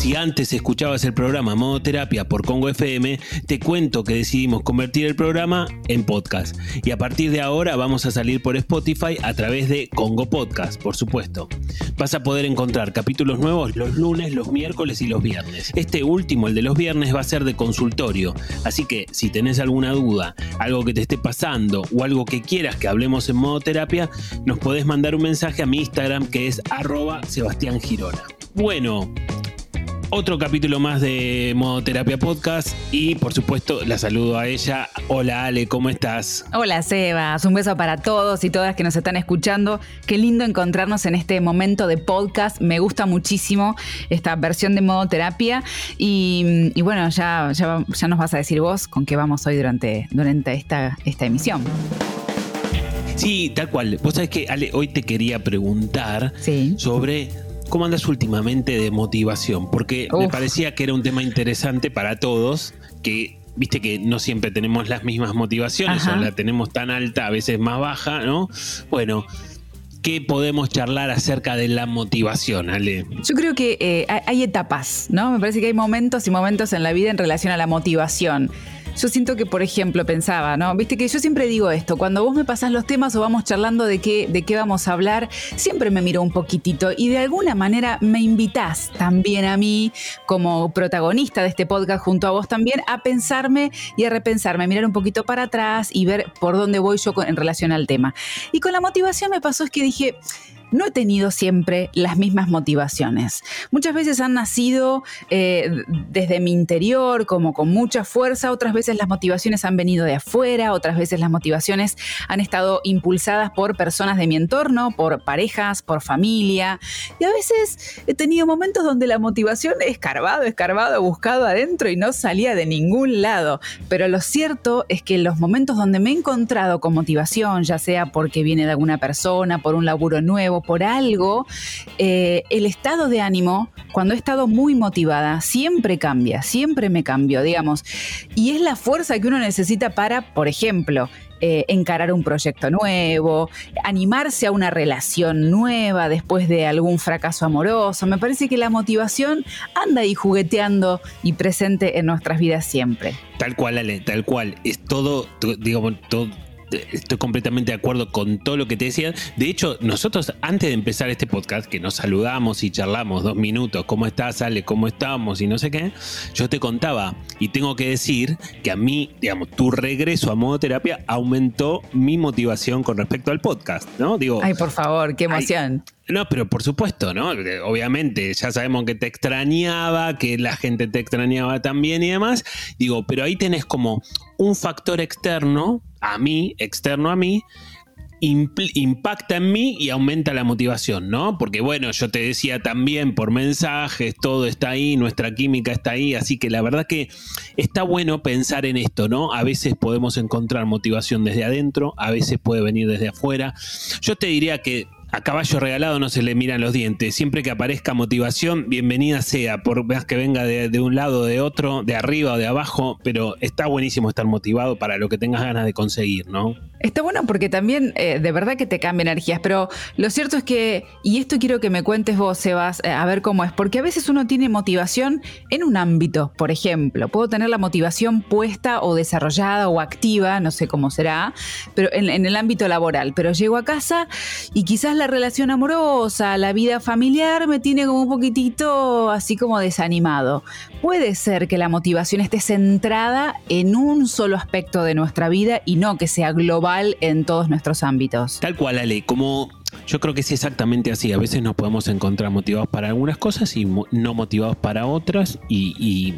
Si antes escuchabas el programa Modo Terapia por Congo FM, te cuento que decidimos convertir el programa en podcast. Y a partir de ahora vamos a salir por Spotify a través de Congo Podcast, por supuesto. Vas a poder encontrar capítulos nuevos los lunes, los miércoles y los viernes. Este último, el de los viernes, va a ser de consultorio. Así que si tenés alguna duda, algo que te esté pasando o algo que quieras que hablemos en modo terapia, nos podés mandar un mensaje a mi Instagram que es arroba Sebastián Girona. Bueno, otro capítulo más de Modo Terapia Podcast y por supuesto la saludo a ella. Hola Ale, ¿cómo estás? Hola Sebas, un beso para todos y todas que nos están escuchando. Qué lindo encontrarnos en este momento de podcast. Me gusta muchísimo esta versión de Modo Terapia y, bueno, ya, ya, ya, nos vas a decir vos con qué vamos hoy durante, durante esta, esta emisión. Sí, tal cual. Vos sabés que Ale, hoy te quería preguntar sobre ¿Cómo andas últimamente de motivación? Porque me parecía que era un tema interesante para todos, que viste que no siempre tenemos las mismas motivaciones, o la tenemos tan alta, a veces más baja, ¿no? Bueno, ¿qué podemos charlar acerca de la motivación, Ale? Yo creo que eh, hay etapas, ¿no? Me parece que hay momentos y momentos en la vida en relación a la motivación. Yo siento que, por ejemplo, pensaba, ¿no? Viste que yo siempre digo esto, cuando vos me pasás los temas o vamos charlando de qué, de qué vamos a hablar, siempre me miro un poquitito y de alguna manera me invitás también a mí, como protagonista de este podcast junto a vos también, a pensarme y a repensarme, mirar un poquito para atrás y ver por dónde voy yo en relación al tema. Y con la motivación me pasó es que dije, no he tenido siempre las mismas motivaciones. Muchas veces han nacido eh, desde mi interior, como con mucha fuerza, otras veces las motivaciones han venido de afuera, otras veces las motivaciones han estado impulsadas por personas de mi entorno, por parejas, por familia. Y a veces he tenido momentos donde la motivación he escarbado, escarbado, buscado adentro y no salía de ningún lado. Pero lo cierto es que en los momentos donde me he encontrado con motivación, ya sea porque viene de alguna persona, por un laburo nuevo, por algo, eh, el estado de ánimo, cuando he estado muy motivada, siempre cambia, siempre me cambio, digamos. Y es la fuerza que uno necesita para, por ejemplo, eh, encarar un proyecto nuevo, animarse a una relación nueva después de algún fracaso amoroso. Me parece que la motivación anda ahí jugueteando y presente en nuestras vidas siempre. Tal cual, Ale, tal cual. Es todo, digamos, todo estoy completamente de acuerdo con todo lo que te decía. De hecho, nosotros antes de empezar este podcast, que nos saludamos y charlamos dos minutos, ¿cómo estás, Ale? ¿Cómo estamos? Y no sé qué, yo te contaba y tengo que decir que a mí, digamos, tu regreso a modo terapia aumentó mi motivación con respecto al podcast, ¿no? Digo, ay, por favor, qué emoción. No, pero por supuesto, ¿no? Obviamente, ya sabemos que te extrañaba, que la gente te extrañaba también y demás. Digo, pero ahí tenés como un factor externo a mí, externo a mí, impacta en mí y aumenta la motivación, ¿no? Porque bueno, yo te decía también por mensajes, todo está ahí, nuestra química está ahí, así que la verdad que está bueno pensar en esto, ¿no? A veces podemos encontrar motivación desde adentro, a veces puede venir desde afuera. Yo te diría que a caballo regalado no se le miran los dientes. Siempre que aparezca motivación, bienvenida sea, por más que venga de, un lado o de otro, de arriba o de abajo, pero está buenísimo estar motivado para lo que tengas ganas de conseguir, ¿no? Está bueno porque también eh, de verdad que te cambia energías, pero lo cierto es que, y esto quiero que me cuentes vos, Sebas, eh, a ver cómo es, porque a veces uno tiene motivación en un ámbito, por ejemplo, puedo tener la motivación puesta o desarrollada o activa, no sé cómo será, pero en, en el ámbito laboral, pero llego a casa y quizás la relación amorosa, la vida familiar me tiene como un poquitito así como desanimado. Puede ser que la motivación esté centrada en un solo aspecto de nuestra vida y no que sea global en todos nuestros ámbitos. Tal cual, Ale, como yo creo que es exactamente así. A veces nos podemos encontrar motivados para algunas cosas y no motivados para otras y,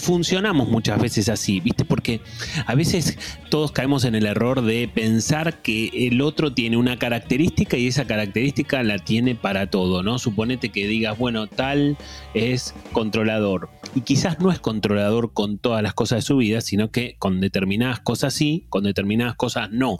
funcionamos muchas veces así, ¿viste? Porque a veces todos caemos en el error de pensar que el otro tiene una característica y esa característica la tiene para todo, ¿no? Suponete que digas, bueno, tal es controlador y quizás no es controlador con todas las cosas de su vida, sino que con determinadas cosas sí, con determinadas cosas no.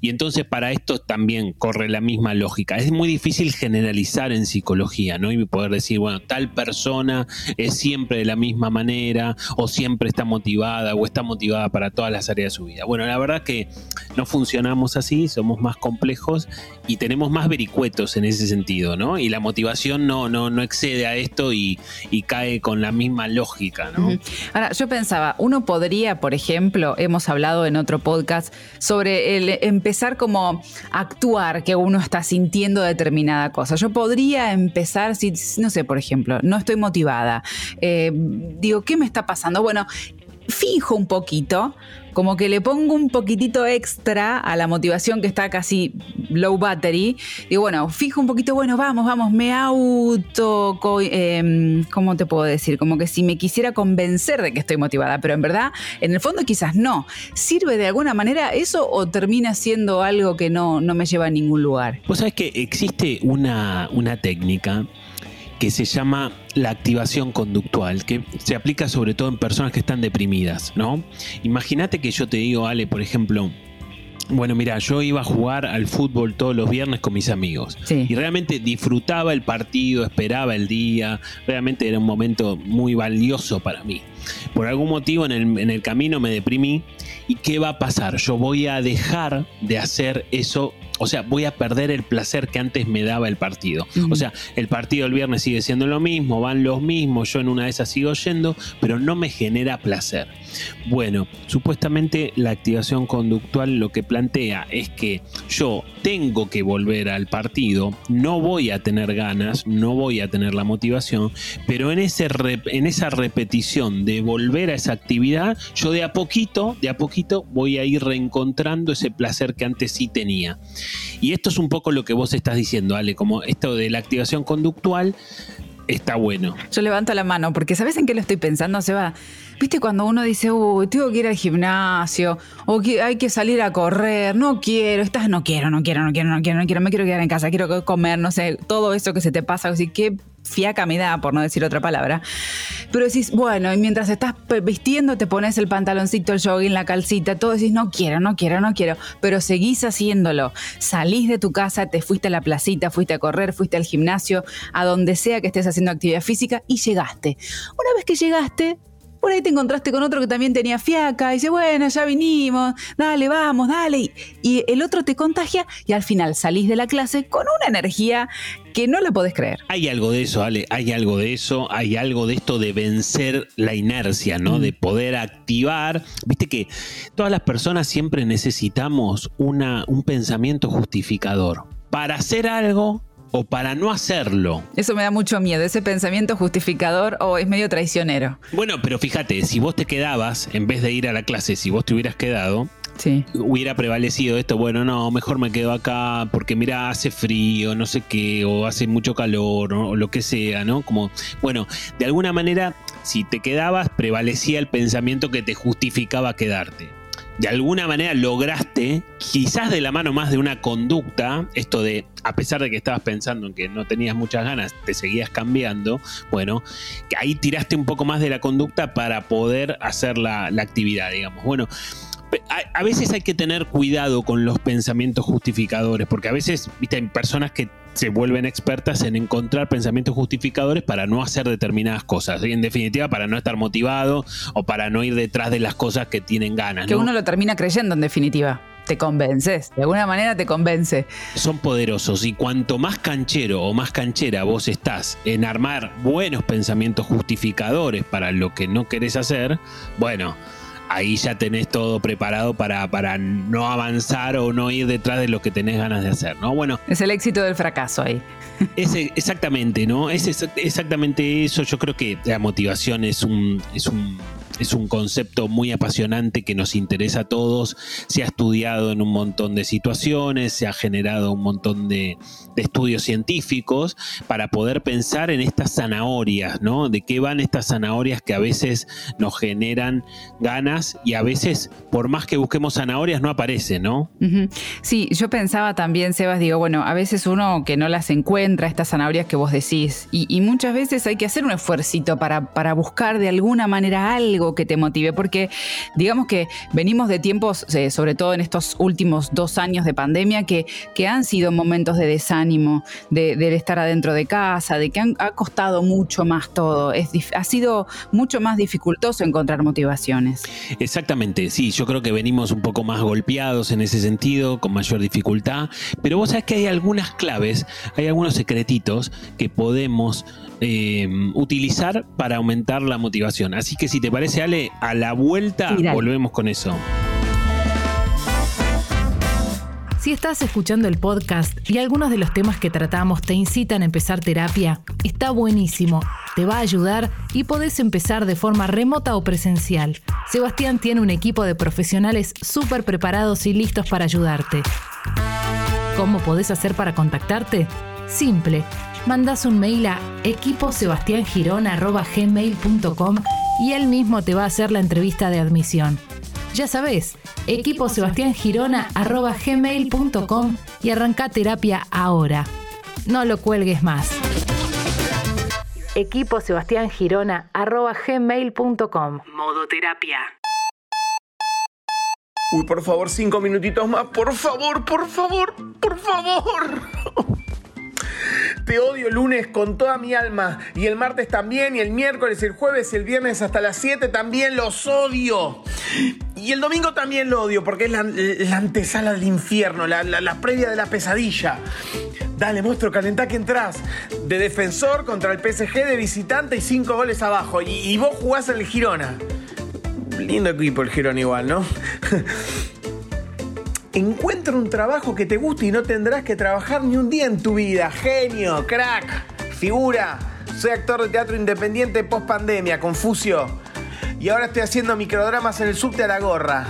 Y entonces para esto también corre la misma lógica. Es muy difícil generalizar en psicología, ¿no? Y poder decir, bueno, tal persona es siempre de la misma manera o siempre está motivada o está motivada para todas las áreas de su vida. Bueno, la verdad que no funcionamos así, somos más complejos y tenemos más vericuetos en ese sentido, ¿no? Y la motivación no, no, no excede a esto y, cae con la misma lógica, ¿no? Ahora, yo pensaba, uno podría, por ejemplo, hemos hablado en otro podcast sobre el empezar como actuar que uno está sintiendo determinada cosa. Yo podría empezar, si, no sé, por ejemplo, no estoy motivada. Eh, digo, ¿qué me está pasando? Bueno, fijo un poquito, como que le pongo un poquitito extra a la motivación que está casi low battery. Digo, bueno, fijo un poquito, bueno, vamos, vamos, me auto, eh, ¿cómo te puedo decir? Como que si me quisiera convencer de que estoy motivada, pero en verdad, en el fondo quizás no. ¿Sirve de alguna manera eso o termina siendo algo que no, no me lleva a ningún lugar? Pues sabes que existe una, una técnica que se llama la activación conductual, que se aplica sobre todo en personas que están deprimidas, ¿no? Imagínate que yo te digo, Ale, por ejemplo, bueno, mira, yo iba a jugar al fútbol todos los viernes con mis amigos. Y realmente disfrutaba el partido, esperaba el día. Realmente era un momento muy valioso para mí. Por algún motivo en el, en el camino me deprimí. ¿Y qué va a pasar? Yo voy a dejar de hacer eso o sea, voy a perder el placer que antes me daba el partido. O sea, el partido el viernes sigue siendo lo mismo, van los mismos, yo en una de esas sigo yendo, pero no me genera placer. Bueno, supuestamente la activación conductual lo que plantea es que yo tengo que volver al partido, no voy a tener ganas, no voy a tener la motivación, pero en, ese en esa repetición de volver a esa actividad, yo de a poquito, de a poquito voy a ir reencontrando ese placer que antes sí tenía. Y esto es un poco lo que vos estás diciendo, Ale, como esto de la activación conductual está bueno. Yo levanto la mano porque ¿sabes en qué lo estoy pensando, Seba? ¿Viste cuando uno dice, uy, tengo que ir al gimnasio o hay que salir a correr? No quiero, estás, no quiero, no quiero, no quiero, no quiero, no quiero, me quiero quedar en casa, quiero comer, no sé, todo eso que se te pasa, así que fiaca me da, por no decir otra palabra. Pero decís, bueno, y mientras estás vistiendo, te pones el pantaloncito, el jogging, la calcita, todo decís, no quiero, no quiero, no quiero, pero seguís haciéndolo. Salís de tu casa, te fuiste a la placita, fuiste a correr, fuiste al gimnasio, a donde sea que estés haciendo actividad física y llegaste. Una vez que llegaste, por ahí te encontraste con otro que también tenía fiaca y dice, bueno, ya vinimos, dale, vamos, dale. Y el otro te contagia y al final salís de la clase con una energía que no la podés creer. Hay algo de eso, Ale, hay algo de eso, hay algo de esto de vencer la inercia, ¿no? Mm. De poder activar. Viste que todas las personas siempre necesitamos una, un pensamiento justificador. Para hacer algo, o para no hacerlo. Eso me da mucho miedo, ese pensamiento justificador o es medio traicionero. Bueno, pero fíjate, si vos te quedabas, en vez de ir a la clase, si vos te hubieras quedado, Sí. hubiera prevalecido esto, bueno, no, mejor me quedo acá porque mira, hace frío, no sé qué, o hace mucho calor, o lo que sea, ¿no? Como, bueno, de alguna manera, si te quedabas, prevalecía el pensamiento que te justificaba quedarte de alguna manera lograste, quizás de la mano más de una conducta, esto de, a pesar de que estabas pensando en que no tenías muchas ganas, te seguías cambiando, bueno, que ahí tiraste un poco más de la conducta para poder hacer la, la actividad, digamos. Bueno, a, veces hay que tener cuidado con los pensamientos justificadores, porque a veces, viste, hay personas que se vuelven expertas en encontrar pensamientos justificadores para no hacer determinadas cosas. Y en definitiva, para no estar motivado o para no ir detrás de las cosas que tienen ganas. Que uno lo termina creyendo, en definitiva te convences, de alguna manera te convence. Son poderosos y cuanto más canchero o más canchera vos estás en armar buenos pensamientos justificadores para lo que no querés hacer, bueno, ahí ya tenés todo preparado para, para no avanzar o no ir detrás de lo que tenés ganas de hacer, ¿no? Bueno. Es el éxito del fracaso ahí. exactamente, ¿no? Es exactamente eso. Yo creo que la motivación es un, es un es un concepto muy apasionante que nos interesa a todos. Se ha estudiado en un montón de situaciones, se ha generado un montón de, estudios científicos para poder pensar en estas zanahorias, ¿no? De qué van estas zanahorias que a veces nos generan ganas y a veces, por más que busquemos zanahorias, no aparecen, ¿no? Sí, yo pensaba también, Sebas, digo, bueno, a veces uno que no las encuentra, estas zanahorias que vos decís, y, muchas veces hay que hacer un esfuercito para, para buscar de alguna manera algo que te motive, porque digamos que venimos de tiempos, eh, sobre todo en estos últimos dos años de pandemia, que, que han sido momentos de desánimo, de, estar adentro de casa, de que ha costado mucho más todo, es, ha sido mucho más dificultoso encontrar motivaciones. Exactamente, sí, yo creo que venimos un poco más golpeados en ese sentido, con mayor dificultad, pero vos sabés que hay algunas claves, hay algunos secretitos que podemos eh, utilizar para aumentar la motivación. Así que si te parece, A la vuelta volvemos con eso. Si estás escuchando el podcast y algunos de los temas que tratamos te incitan a empezar terapia, está buenísimo, te va a ayudar y podés empezar de forma remota o presencial. Sebastián tiene un equipo de profesionales súper preparados y listos para ayudarte. ¿Cómo podés hacer para contactarte? Simple, mandas un mail a equiposebastiangirona.gmail.com y él mismo te va a hacer la entrevista de admisión. Ya sabes, equiposebastiangirona.gmail.com y arranca terapia ahora. No lo cuelgues más. equiposebastiangirona.gmail.com Modo terapia. Uy, por favor, cinco minutitos más. Por favor, por favor, por favor. Te odio lunes con toda mi alma. Y el martes también, y el miércoles, el jueves, el viernes hasta las 7 también los odio. Y el domingo también lo odio porque es la, antesala del infierno, la, previa de la pesadilla. Dale, monstruo, calentá que entras. De defensor contra el PSG de visitante y cinco goles abajo. Y, y vos jugás en el Girona. Lindo equipo el Girona igual, ¿no? Encuentra un trabajo que te guste y no tendrás que trabajar ni un día en tu vida. Genio, crack, figura. Soy actor de teatro independiente post pandemia, Confucio. Y ahora estoy haciendo microdramas en el subte a la gorra.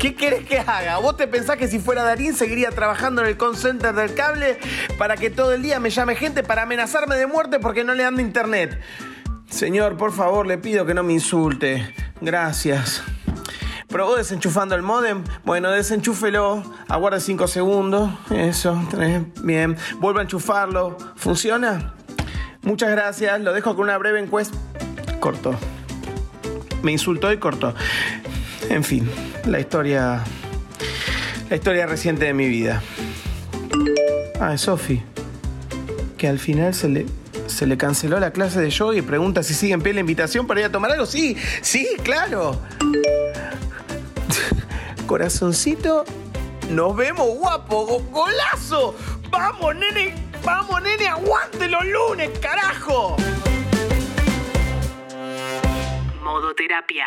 ¿Qué querés que haga? ¿Vos te pensás que si fuera Darín seguiría trabajando en el call del cable para que todo el día me llame gente para amenazarme de muerte porque no le ando internet? Señor, por favor, le pido que no me insulte. Gracias. ¿Probó desenchufando el modem? Bueno, desenchúfelo, aguarde 5 segundos. Eso, bien. Vuelva a enchufarlo. ¿Funciona? Muchas gracias. Lo dejo con una breve encuesta. Cortó. Me insultó y cortó. En fin, la historia. La historia reciente de mi vida. Ah, es Sofi. Que al final se le, se le canceló la clase de yoga y pregunta si sigue en pie la invitación para ir a tomar algo. Sí, sí, claro corazoncito. Nos vemos, guapo, golazo. Vamos, nene, vamos, nene, aguante los lunes, carajo. Modo terapia.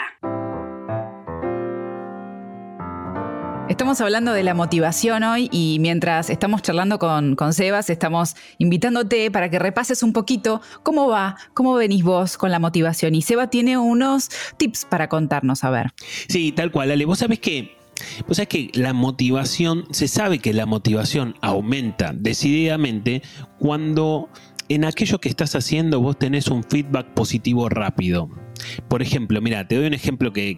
Estamos hablando de la motivación hoy y mientras estamos charlando con, con, Sebas, estamos invitándote para que repases un poquito cómo va, cómo venís vos con la motivación. Y Seba tiene unos tips para contarnos, a ver. Sí, tal cual, Ale. Vos sabés que pues es que la motivación, se sabe que la motivación aumenta decididamente cuando en aquello que estás haciendo vos tenés un feedback positivo rápido. Por ejemplo, mira, te doy un ejemplo que,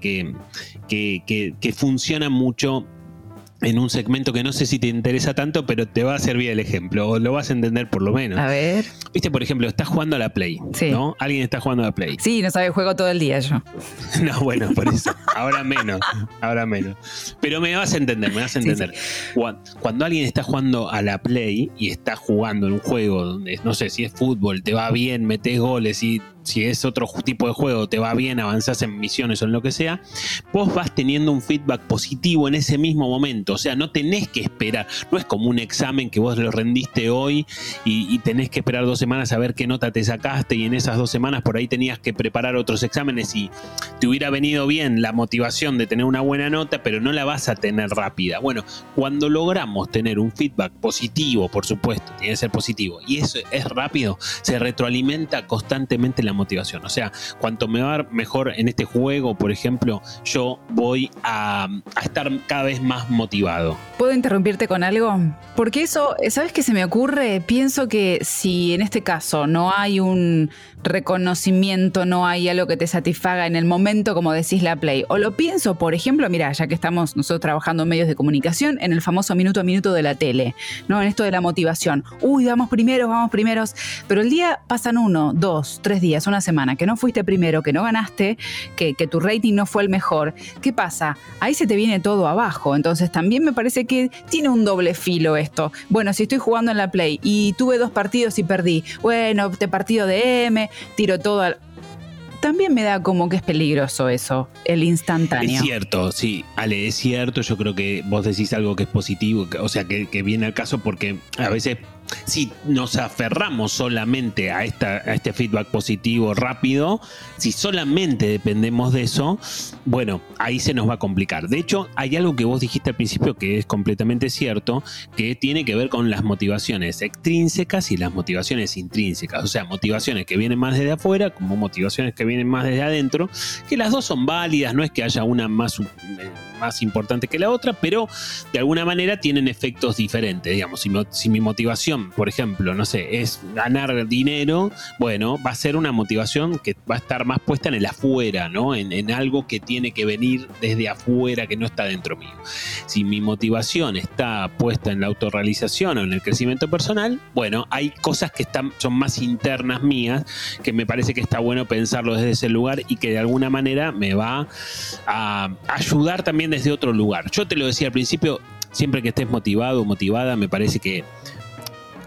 que funciona mucho en un segmento que no sé si te interesa tanto, pero te va a servir el ejemplo, o lo vas a entender por lo menos. A ver. Viste, por ejemplo, estás jugando a la Play, sí. ¿no? Alguien está jugando a la Play. Sí, no sabe, juego todo el día yo. no, bueno, por eso. Ahora menos, ahora menos. Pero me vas a entender, me vas a entender. Cuando, alguien está jugando a la Play y está jugando en un juego donde, no sé, si es fútbol, te va bien, metes goles y si es otro tipo de juego, te va bien, avanzás en misiones o en lo que sea, vos vas teniendo un feedback positivo en ese mismo momento. O sea, no tenés que esperar. No es como un examen que vos lo rendiste hoy y, tenés que esperar dos semanas a ver qué nota te sacaste y en esas dos semanas por ahí tenías que preparar otros exámenes y te hubiera venido bien la motivación de tener una buena nota, pero no la vas a tener rápida. Bueno, cuando logramos tener un feedback positivo, por supuesto, tiene que ser positivo, y eso es rápido, se retroalimenta constantemente la motivación. O sea, cuanto me va mejor en este juego, por ejemplo, yo voy a, estar cada vez más motivado. ¿Puedo interrumpirte con algo? Porque eso, ¿sabes qué se me ocurre? Pienso que si en este caso no hay un reconocimiento, no hay algo que te satisfaga en el momento, como decís la Play, o lo pienso, por ejemplo, mira, ya que estamos nosotros trabajando en medios de comunicación, en el famoso minuto a minuto de la tele, ¿no? En esto de la motivación. Uy, vamos primeros, vamos primeros, pero el día pasan uno, dos, tres días una semana, que no fuiste primero, que no ganaste, que, que tu rating no fue el mejor, ¿qué pasa? Ahí se te viene todo abajo. Entonces también me parece que tiene un doble filo esto. Bueno, si estoy jugando en la Play y tuve dos partidos y perdí, bueno, te partido de M, tiro todo al también me da como que es peligroso eso, el instantáneo. Es cierto, sí, Ale, es cierto. Yo creo que vos decís algo que es positivo, o sea, que, que viene al caso porque a veces si nos aferramos solamente a, esta, a este feedback positivo rápido, si solamente dependemos de eso, bueno, ahí se nos va a complicar. De hecho, hay algo que vos dijiste al principio que es completamente cierto, que tiene que ver con las motivaciones extrínsecas y las motivaciones intrínsecas. O sea, motivaciones que vienen más desde afuera como motivaciones que vienen más desde adentro, que las dos son válidas, no es que haya una más eh, más importante que la otra, pero de alguna manera tienen efectos diferentes. Digamos, si, mi motivación, por ejemplo, no sé, es ganar dinero, bueno, va a ser una motivación que va a estar más puesta en el afuera, ¿no? En, en algo que tiene que venir desde afuera, que no está dentro mío. Si mi motivación está puesta en la autorrealización o en el crecimiento personal, bueno, hay cosas que están, son más internas mías, que me parece que está bueno pensarlo desde ese lugar y que de alguna manera me va a ayudar también desde otro lugar. Yo te lo decía al principio, siempre que estés motivado o motivada, me parece que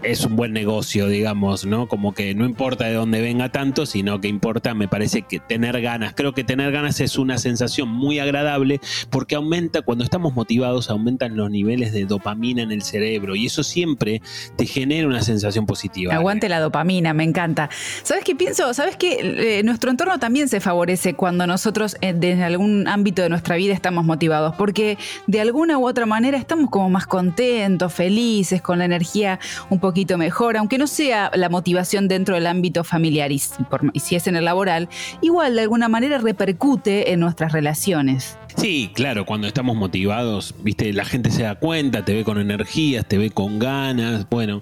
es un buen negocio, digamos, ¿no? Como que no importa de dónde venga tanto, sino que importa, me parece que tener ganas. Creo que tener ganas es una sensación muy agradable porque aumenta, cuando estamos motivados, aumentan los niveles de dopamina en el cerebro y eso siempre te genera una sensación positiva. Aguante la dopamina, me encanta. ¿Sabes qué pienso? ¿Sabes que eh, nuestro entorno también se favorece cuando nosotros eh, desde algún ámbito de nuestra vida estamos motivados? Porque de alguna u otra manera estamos como más contentos, felices, con la energía un poco poquito mejor, aunque no sea la motivación dentro del ámbito familiar y, si es en el laboral, igual de alguna manera repercute en nuestras relaciones. Sí, claro, cuando estamos motivados, viste, la gente se da cuenta, te ve con energías, te ve con ganas, bueno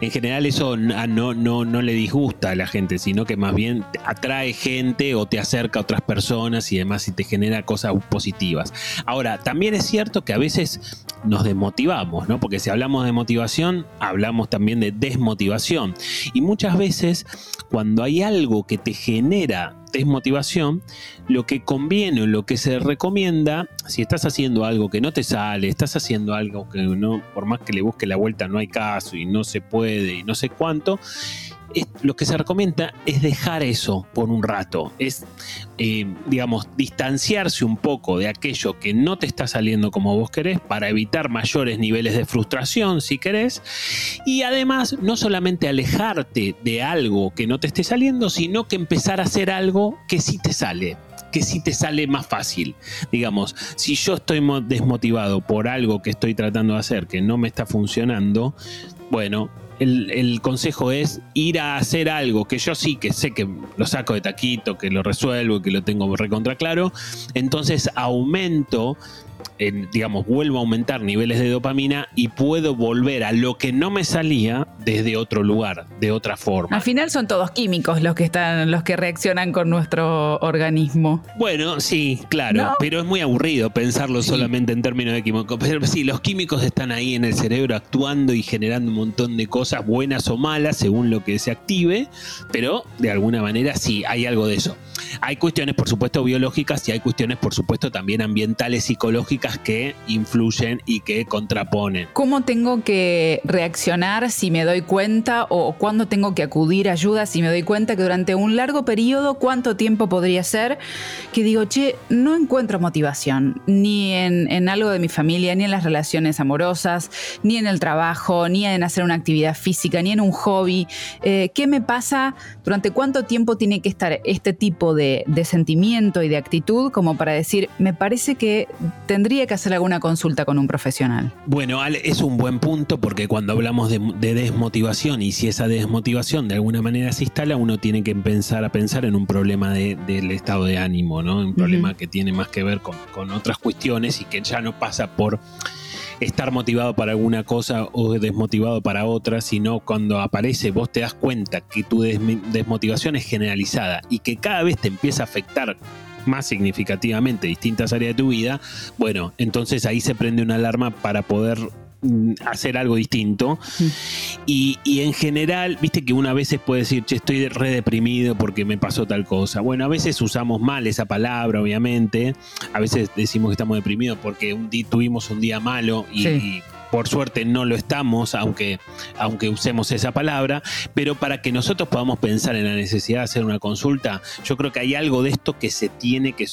en general eso no, le disgusta a la gente, sino que más bien atrae gente o te acerca a otras personas y demás y te genera cosas positivas. Ahora, también es cierto que a veces nos desmotivamos, ¿no? Porque si hablamos de motivación, hablamos también de desmotivación. Y muchas veces cuando hay algo que te genera desmotivación, lo que conviene o lo que se recomienda, si estás haciendo algo que no te sale, estás haciendo algo que no, por más que le busque la vuelta, no hay caso y no se puede y no sé cuánto, lo que se recomienda es dejar eso por un rato, es, eh, digamos, distanciarse un poco de aquello que no te está saliendo como vos querés para evitar mayores niveles de frustración, si querés, y además no solamente alejarte de algo que no te esté saliendo, sino que empezar a hacer algo que sí te sale que sí te sale más fácil. Digamos, si yo estoy desmotivado por algo que estoy tratando de hacer que no me está funcionando, bueno, el, consejo es ir a hacer algo que yo sí que sé que lo saco de taquito, que lo resuelvo, que lo tengo recontra claro. Entonces aumento digamos, vuelvo a aumentar niveles de dopamina y puedo volver a lo que no me salía desde otro lugar, de otra forma. Al final son todos químicos los que están, los que reaccionan con nuestro organismo. Bueno, sí, claro, pero es muy aburrido pensarlo solamente en términos de químicos. Pero sí, los químicos están ahí en el cerebro actuando y generando un montón de cosas buenas o malas según lo que se active, pero de alguna manera sí, hay algo de eso. Hay cuestiones, por supuesto, biológicas y hay cuestiones, por supuesto, también ambientales, psicológicas que influyen y que contraponen. ¿Cómo tengo que reaccionar si me doy cuenta o cuándo tengo que acudir a ayuda si me doy cuenta que durante un largo periodo, cuánto tiempo podría ser, que digo, che, no encuentro motivación ni en, algo de mi familia, ni en las relaciones amorosas, ni en el trabajo, ni en hacer una actividad física, ni en un hobby? Eh, ¿Qué me pasa? ¿Durante cuánto tiempo tiene que estar este tipo de, de sentimiento y de actitud como para decir, me parece que tendría que hacer alguna consulta con un profesional? Bueno, es un buen punto porque cuando hablamos de, desmotivación y si esa desmotivación de alguna manera se instala, uno tiene que empezar a pensar en un problema del estado de ánimo, ¿no? Un problema que tiene más que ver con, con otras cuestiones y que ya no pasa por estar motivado para alguna cosa o desmotivado para otra, sino cuando aparece vos te das cuenta que tu desmotivación es generalizada y que cada vez te empieza a afectar más significativamente distintas áreas de tu vida, bueno, entonces ahí se prende una alarma para poder mm, hacer algo distinto. Y, y en general, viste que una veces puede decir, che, estoy re deprimido porque me pasó tal cosa. Bueno, a veces usamos mal esa palabra, obviamente. A veces decimos que estamos deprimidos porque un día, tuvimos un día malo y, Sí. y por suerte no lo estamos, aunque, aunque usemos esa palabra, pero para que nosotros podamos pensar en la necesidad de hacer una consulta, yo creo que hay algo de esto que se tiene que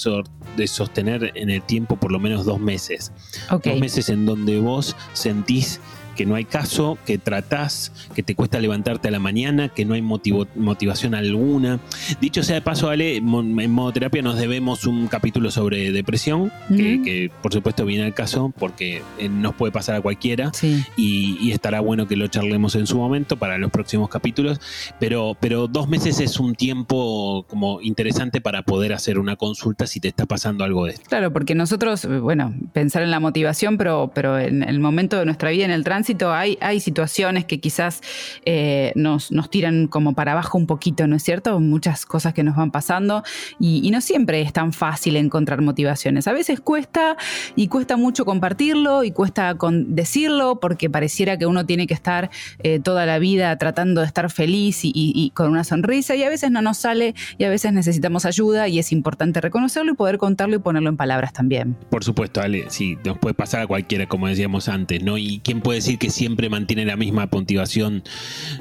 de sostener en el tiempo por lo menos dos meses. Dos meses en donde vos sentís que no hay caso, que tratás, que te cuesta levantarte a la mañana, que no hay motivo- motivación alguna. Dicho sea de paso, Ale, en modo terapia nos debemos un capítulo sobre depresión, que, por supuesto viene al caso porque eh, nos puede pasar a cualquiera Sí. y, y estará bueno que lo charlemos en su momento para los próximos capítulos, pero, pero dos meses es un tiempo como interesante para poder hacer una consulta si te está pasando algo de esto. Claro, porque nosotros, eh, bueno, pensar en la motivación, pero, pero en el momento de nuestra vida, en el tránsito, hay, situaciones que quizás eh, nos, tiran como para abajo un poquito, ¿no es cierto? Muchas cosas que nos van pasando y, no siempre es tan fácil encontrar motivaciones. A veces cuesta y cuesta mucho compartirlo y cuesta decirlo porque pareciera que uno tiene que estar eh, toda la vida tratando de estar feliz y- y con una sonrisa y a veces no nos sale y a veces necesitamos ayuda y es importante reconocerlo y poder contarlo y ponerlo en palabras también. Por supuesto, Ale, sí, nos puede pasar a cualquiera, como decíamos antes, ¿no? Y quién puede decir que siempre mantiene la misma motivación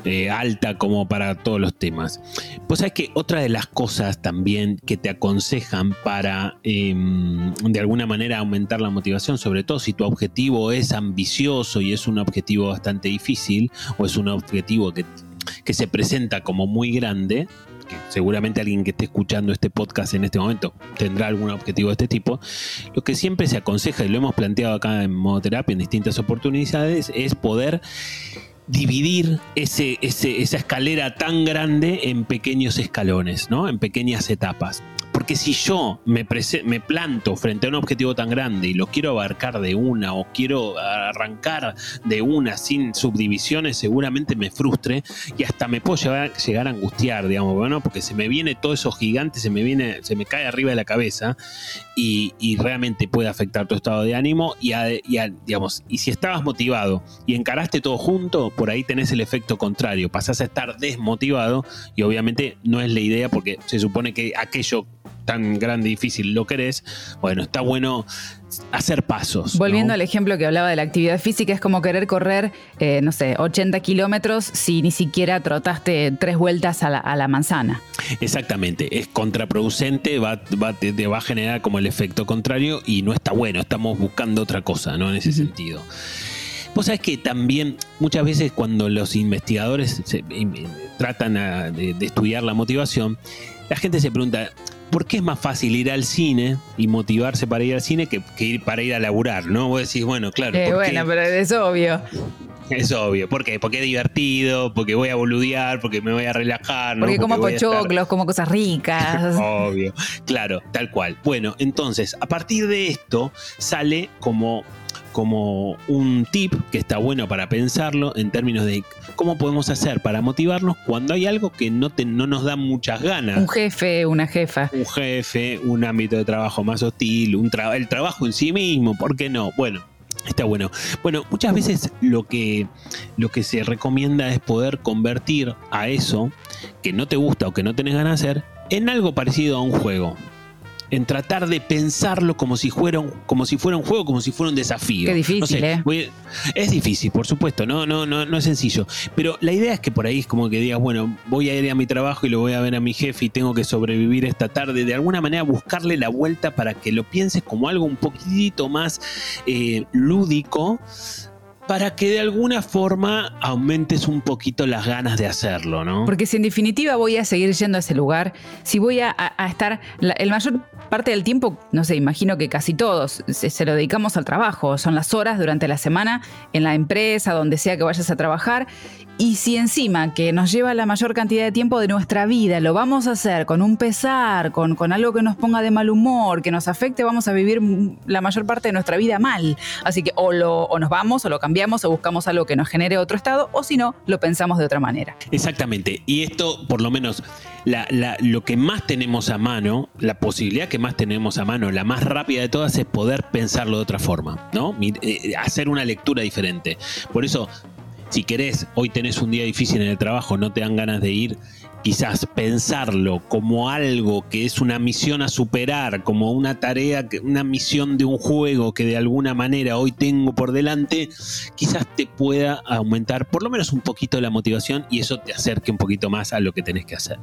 eh, alta como para todos los temas. Pues sabes que otra de las cosas también que te aconsejan para eh, de alguna manera aumentar la motivación, sobre todo si tu objetivo es ambicioso y es un objetivo bastante difícil, o es un objetivo que, que se presenta como muy grande, que seguramente alguien que esté escuchando este podcast en este momento tendrá algún objetivo de este tipo, lo que siempre se aconseja, y lo hemos planteado acá en modoterapia en distintas oportunidades, es poder dividir ese, esa escalera tan grande en pequeños escalones, ¿no? En pequeñas etapas. Porque si yo me, me planto frente a un objetivo tan grande y lo quiero abarcar de una o quiero arrancar de una sin subdivisiones, seguramente me frustre y hasta me puedo llegar, a angustiar, digamos, bueno, porque se me viene todo eso gigante, se me viene, se me cae arriba de la cabeza y, realmente puede afectar tu estado de ánimo y, a- y digamos, y si estabas motivado y encaraste todo junto, por ahí tenés el efecto contrario, pasás a estar desmotivado y obviamente no es la idea porque se supone que aquello tan grande y difícil lo querés, bueno, está bueno hacer pasos. Volviendo ¿no? al ejemplo que hablaba de la actividad física, es como querer correr, eh, no sé, 80 kilómetros si ni siquiera trotaste tres vueltas a la, a la manzana. Exactamente, es contraproducente, va, va- te, te va a generar como el efecto contrario y no está bueno, estamos buscando otra cosa, ¿no? En ese sentido. Vos sabés que también muchas veces cuando los investigadores se- tratan a- de, de estudiar la motivación, la gente se pregunta, ¿por qué es más fácil ir al cine y motivarse para ir al cine que, que ir para ir a laburar? ¿no? Vos decís, bueno, claro, Eh, bueno, pero es obvio. es obvio. ¿Por qué? Porque es divertido, porque voy a boludear, porque me voy a relajar. ¿no? Porque como estar- pochoclos, como cosas ricas. Obvio, claro, tal cual. Bueno, entonces, a partir de esto sale como, como un tip que está bueno para pensarlo en términos de cómo podemos hacer para motivarnos cuando hay algo que no, te- no nos da muchas ganas. Un jefe, una jefa. Un jefe, un ámbito de trabajo más hostil, un tra- el trabajo en sí mismo, ¿por qué no? Bueno. Está bueno. Bueno, muchas veces lo que, lo que se recomienda es poder convertir a eso que no te gusta o que no tenés ganas de hacer en algo parecido a un juego. En tratar de pensarlo como si fuera un, como si fuera un juego, como si fuera un desafío. Qué difícil, No sé, ¿eh? es difícil, por supuesto, no, no, no, no es sencillo. Pero la idea es que por ahí es como que digas, bueno, voy a ir a mi trabajo y lo voy a ver a mi jefe y tengo que sobrevivir esta tarde. De alguna manera buscarle la vuelta para que lo pienses como algo un poquitito más eh, lúdico para que de alguna forma aumentes un poquito las ganas de hacerlo, ¿no? Porque si en definitiva voy a seguir yendo a ese lugar, si voy a, estar la el mayor parte del tiempo, no sé, imagino que casi todos se, se lo dedicamos al trabajo, son las horas durante la semana en la empresa, donde sea que vayas a trabajar. Y si encima que nos lleva la mayor cantidad de tiempo de nuestra vida, lo vamos a hacer con un pesar, con, con algo que nos ponga de mal humor, que nos afecte, vamos a vivir la mayor parte de nuestra vida mal. Así que o, lo, o nos vamos o lo cambiamos cambiamos o buscamos algo que nos genere otro estado, o si no, lo pensamos de otra manera. Exactamente. Y esto, por lo menos, lo que más tenemos a mano, la posibilidad que más tenemos a mano, la más rápida de todas, es poder pensarlo de otra forma, ¿no? Eh, hacer una lectura diferente. Por eso, si querés, hoy tenés un día difícil en el trabajo, no te dan ganas de ir, quizás pensarlo como algo que es una misión a superar, como una tarea, una misión de un juego que de alguna manera hoy tengo por delante, quizás te pueda aumentar por lo menos un poquito la motivación y eso te acerque un poquito más a lo que tenés que hacer.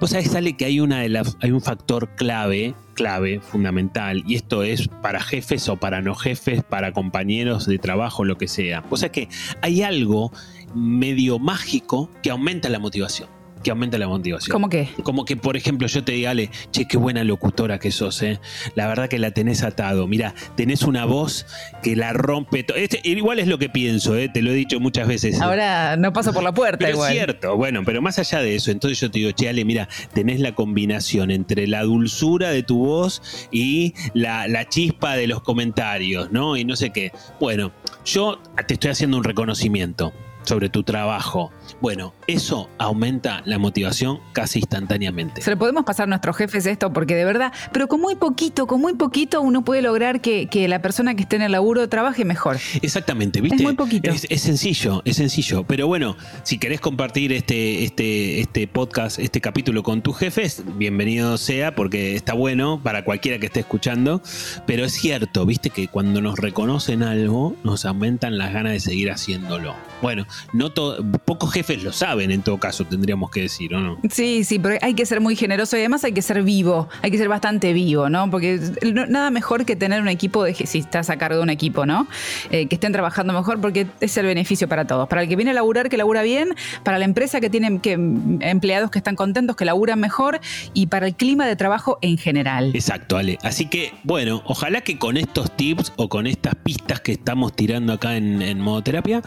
Vos sabés, sale que hay, una de las, hay un factor clave clave, fundamental, y esto es para jefes o para no jefes, para compañeros de trabajo, lo que sea. O sea que hay algo medio mágico que aumenta la motivación que aumenta la motivación. ¿Cómo qué? Como que, por ejemplo, yo te diga, Ale, che, qué buena locutora que sos, ¿eh? La verdad que la tenés atado. Mira, tenés una voz que la rompe. todo. Este, igual es lo que pienso, ¿eh? Te lo he dicho muchas veces. Ahora no paso por la puerta pero igual. Es cierto, bueno, pero más allá de eso, entonces yo te digo, che, Ale, mira, tenés la combinación entre la dulzura de tu voz y la, la chispa de los comentarios, ¿no? Y no sé qué. Bueno, yo te estoy haciendo un reconocimiento sobre tu trabajo. Bueno, eso aumenta la motivación casi instantáneamente. Se lo podemos pasar a nuestros jefes esto porque de verdad, pero con muy poquito, con muy poquito uno puede lograr que, la persona que esté en el laburo trabaje mejor. Exactamente, ¿viste? Es muy poquito. Es, sencillo, es sencillo. Pero bueno, si querés compartir este, este, este podcast, este capítulo con tus jefes, bienvenido sea porque está bueno para cualquiera que esté escuchando. Pero es cierto, ¿viste? Que cuando nos reconocen algo, nos aumentan las ganas de seguir haciéndolo. Bueno, no pocos jefes lo saben en todo caso, tendríamos que decir, ¿o no? Sí, sí, pero hay que ser muy generoso y además hay que ser vivo, hay que ser bastante vivo, ¿no? Porque nada mejor que tener un equipo de, si estás a cargo de un equipo, ¿no? Eh, que estén trabajando mejor porque es el beneficio para todos. Para el que viene a laburar, que labura bien, para la empresa que tiene que, empleados que están contentos, que laburan mejor y para el clima de trabajo en general. Exacto, Ale. Así que, bueno, ojalá que con estos tips o con estas pistas que estamos tirando acá en, en modo terapia,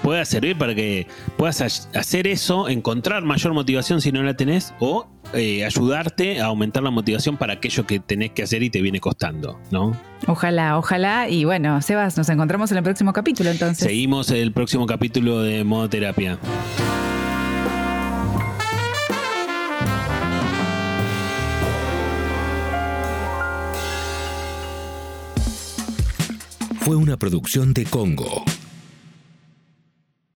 pueda servir para que puedas hacer eso, encontrar mayor motivación si no la tenés o eh, ayudarte a aumentar la motivación para aquello que tenés que hacer y te viene costando, ¿no? Ojalá, ojalá. Y bueno, Sebas, nos encontramos en el próximo capítulo entonces. Seguimos el próximo capítulo de Modo Terapia. Fue una producción de Congo.